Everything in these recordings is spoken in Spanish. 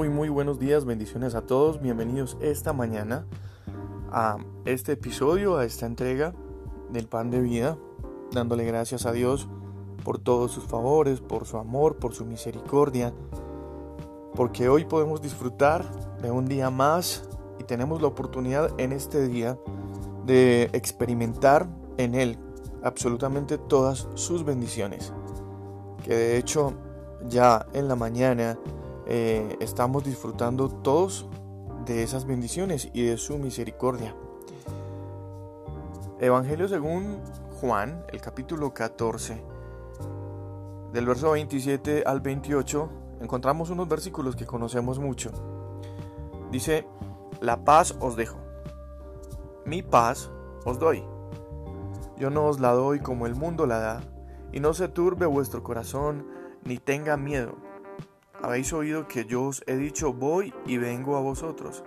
Muy muy buenos días, bendiciones a todos, bienvenidos esta mañana a este episodio, a esta entrega del pan de vida, dándole gracias a Dios por todos sus favores, por su amor, por su misericordia, porque hoy podemos disfrutar de un día más y tenemos la oportunidad en este día de experimentar en Él absolutamente todas sus bendiciones, que de hecho ya en la mañana eh, estamos disfrutando todos de esas bendiciones y de su misericordia. Evangelio según Juan, el capítulo 14, del verso 27 al 28, encontramos unos versículos que conocemos mucho. Dice, la paz os dejo, mi paz os doy. Yo no os la doy como el mundo la da, y no se turbe vuestro corazón, ni tenga miedo. Habéis oído que yo os he dicho, voy y vengo a vosotros.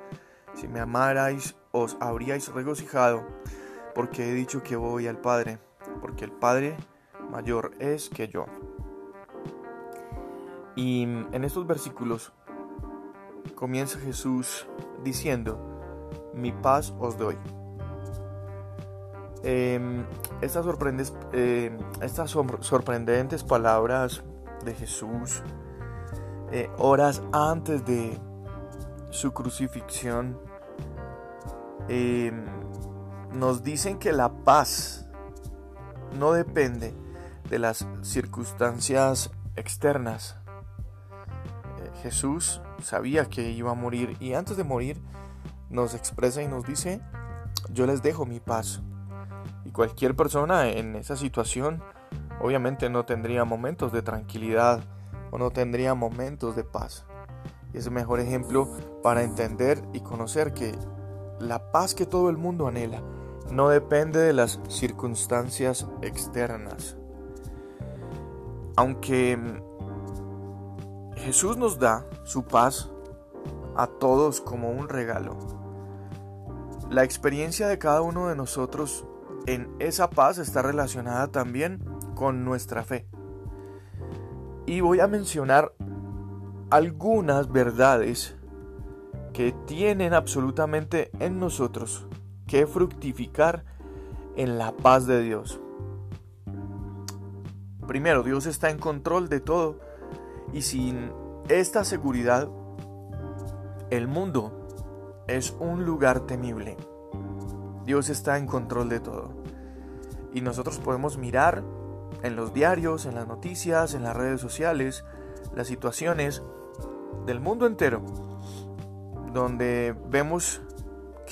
Si me amarais, os habríais regocijado, porque he dicho que voy al Padre, porque el Padre mayor es que yo. Y en estos versículos comienza Jesús diciendo, mi paz os doy. Em, estas, em, estas sorprendentes palabras de Jesús, eh, horas antes de su crucifixión, em, nos dicen que la paz no depende de las circunstancias externas. Eh, Jesús sabía que iba a morir y antes de morir nos expresa y nos dice, yo les dejo mi paz. Y cualquier persona en esa situación obviamente no tendría momentos de tranquilidad o no tendría momentos de paz. Y es el mejor ejemplo para entender y conocer que la paz que todo el mundo anhela no depende de las circunstancias externas. Aunque Jesús nos da su paz a todos como un regalo, la experiencia de cada uno de nosotros en esa paz está relacionada también con nuestra fe. Y voy a mencionar algunas verdades que tienen absolutamente en nosotros que fructificar en la paz de Dios. Primero, Dios está en control de todo y sin esta seguridad, el mundo es un lugar temible. Dios está en control de todo. Y nosotros podemos mirar en los diarios, en las noticias, en las redes sociales, las situaciones del mundo entero, donde vemos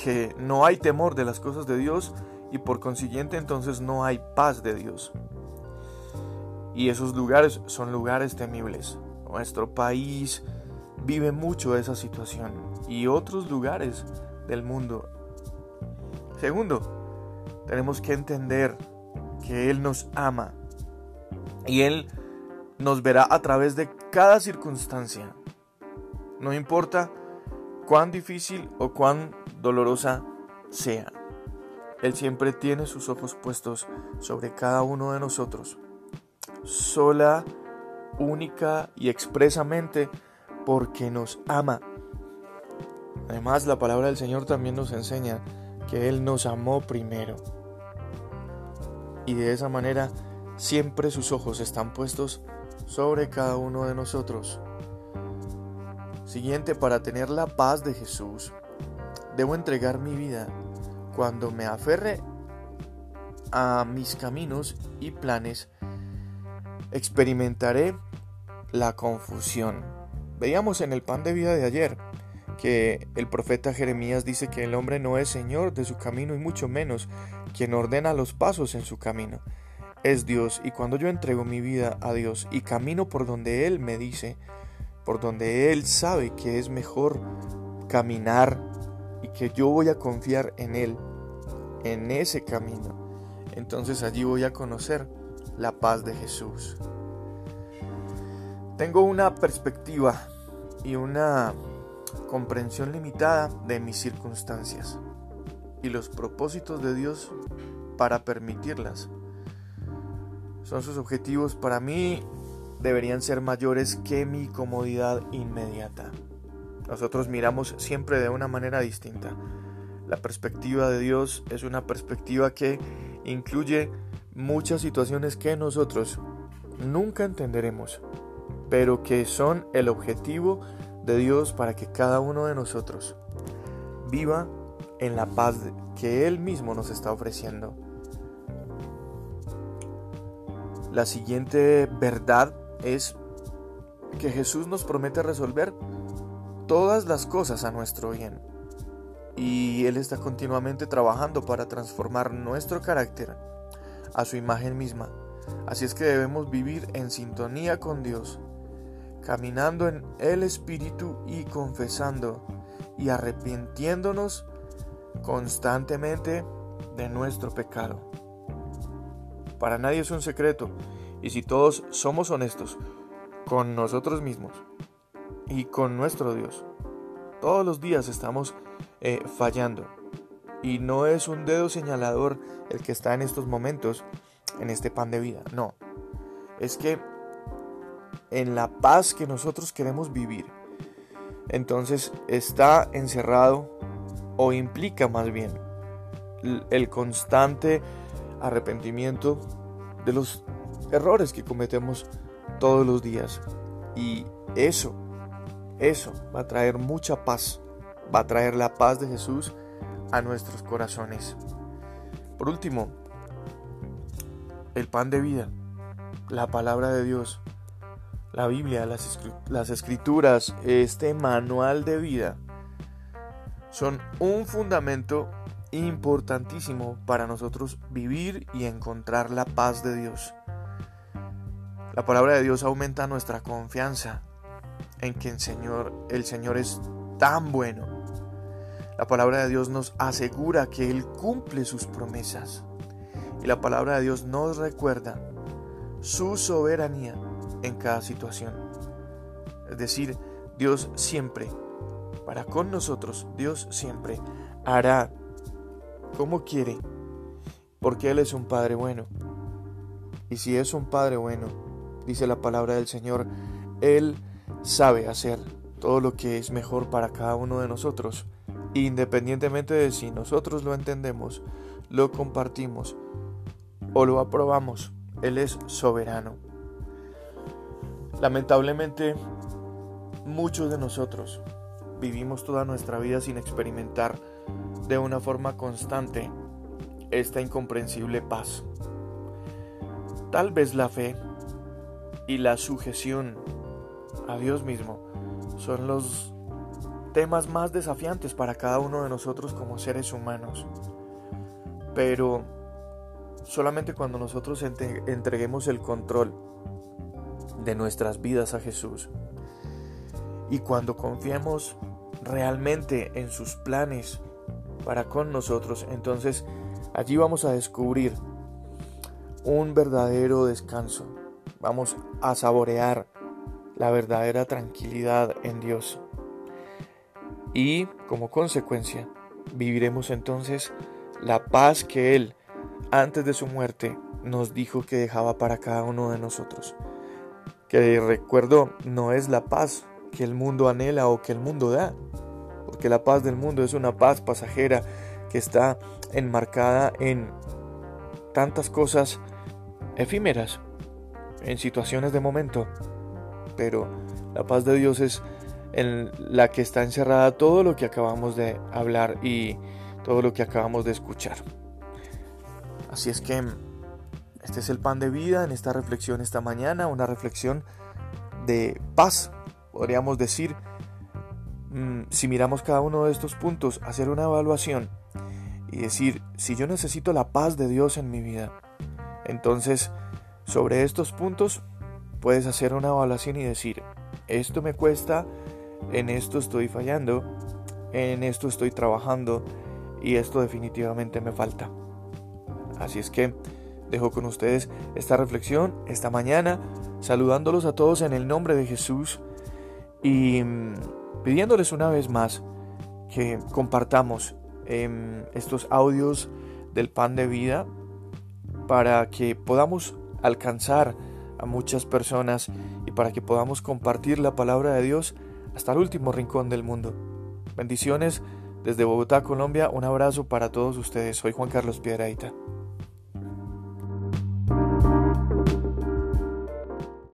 que no hay temor de las cosas de Dios y por consiguiente entonces no hay paz de Dios. Y esos lugares son lugares temibles. Nuestro país vive mucho esa situación y otros lugares del mundo Segundo, tenemos que entender que Él nos ama y Él nos verá a través de cada circunstancia. No importa cuán difícil o cuán dolorosa sea. Él siempre tiene sus ojos puestos sobre cada uno de nosotros. Sola, única y expresamente porque nos ama. Además, la palabra del Señor también nos enseña que Él nos amó primero. Y de esa manera siempre sus ojos están puestos sobre cada uno de nosotros. Siguiente, para tener la paz de Jesús, debo entregar mi vida cuando me aferre a mis caminos y planes, experimentaré la confusión. Veíamos en el pan de vida de ayer que el profeta Jeremías dice que el hombre no es señor de su camino y mucho menos quien ordena los pasos en su camino. Es Dios y cuando yo entrego mi vida a Dios y camino por donde Él me dice, por donde Él sabe que es mejor caminar y que yo voy a confiar en Él, en ese camino, entonces allí voy a conocer la paz de Jesús. Tengo una perspectiva y una comprensión limitada de mis circunstancias y los propósitos de Dios para permitirlas. Son sus objetivos para mí deberían ser mayores que mi comodidad inmediata. Nosotros miramos siempre de una manera distinta. La perspectiva de Dios es una perspectiva que incluye muchas situaciones que nosotros nunca entenderemos, pero que son el objetivo de Dios para que cada uno de nosotros viva en la paz que Él mismo nos está ofreciendo. La siguiente verdad es que Jesús nos promete resolver todas las cosas a nuestro bien. Y Él está continuamente trabajando para transformar nuestro carácter a su imagen misma. Así es que debemos vivir en sintonía con Dios, caminando en el Espíritu y confesando y arrepintiéndonos constantemente de nuestro pecado. Para nadie es un secreto, y si todos somos honestos con nosotros mismos y con nuestro Dios, todos los días estamos eh, fallando. Y no es un dedo señalador el que está en estos momentos en este pan de vida, no. Es que en la paz que nosotros queremos vivir, entonces está encerrado o implica más bien el constante arrepentimiento de los errores que cometemos todos los días. Y eso, eso va a traer mucha paz, va a traer la paz de Jesús a nuestros corazones. Por último, el pan de vida, la palabra de Dios, la Biblia, las, las escrituras, este manual de vida, son un fundamento importantísimo para nosotros vivir y encontrar la paz de Dios. La palabra de Dios aumenta nuestra confianza en que el Señor, el Señor es tan bueno. La palabra de Dios nos asegura que Él cumple sus promesas. Y la palabra de Dios nos recuerda su soberanía en cada situación. Es decir, Dios siempre, para con nosotros, Dios siempre hará como quiere, porque Él es un Padre bueno. Y si es un Padre bueno, dice la palabra del Señor, Él sabe hacer todo lo que es mejor para cada uno de nosotros, independientemente de si nosotros lo entendemos, lo compartimos o lo aprobamos. Él es soberano. Lamentablemente, muchos de nosotros vivimos toda nuestra vida sin experimentar de una forma constante esta incomprensible paz. Tal vez la fe y la sujeción a Dios mismo son los temas más desafiantes para cada uno de nosotros como seres humanos. Pero solamente cuando nosotros entreguemos el control de nuestras vidas a Jesús y cuando confiemos realmente en sus planes para con nosotros, entonces allí vamos a descubrir un verdadero descanso. Vamos a saborear la verdadera tranquilidad en Dios. Y como consecuencia, viviremos entonces la paz que Él, antes de su muerte, nos dijo que dejaba para cada uno de nosotros. Que recuerdo, no es la paz que el mundo anhela o que el mundo da, porque la paz del mundo es una paz pasajera que está enmarcada en tantas cosas efímeras, en situaciones de momento, pero la paz de Dios es en la que está encerrada todo lo que acabamos de hablar y todo lo que acabamos de escuchar. Así es que este es el pan de vida en esta reflexión esta mañana, una reflexión de paz, podríamos decir, si miramos cada uno de estos puntos, hacer una evaluación y decir, si yo necesito la paz de Dios en mi vida, entonces sobre estos puntos puedes hacer una evaluación y decir, esto me cuesta, en esto estoy fallando, en esto estoy trabajando y esto definitivamente me falta. Así es que dejo con ustedes esta reflexión esta mañana, saludándolos a todos en el nombre de Jesús y mm, pidiéndoles una vez más que compartamos em, estos audios del pan de vida para que podamos alcanzar a muchas personas y para que podamos compartir la palabra de Dios hasta el último rincón del mundo. Bendiciones desde Bogotá, Colombia. Un abrazo para todos ustedes. Soy Juan Carlos Piedraita.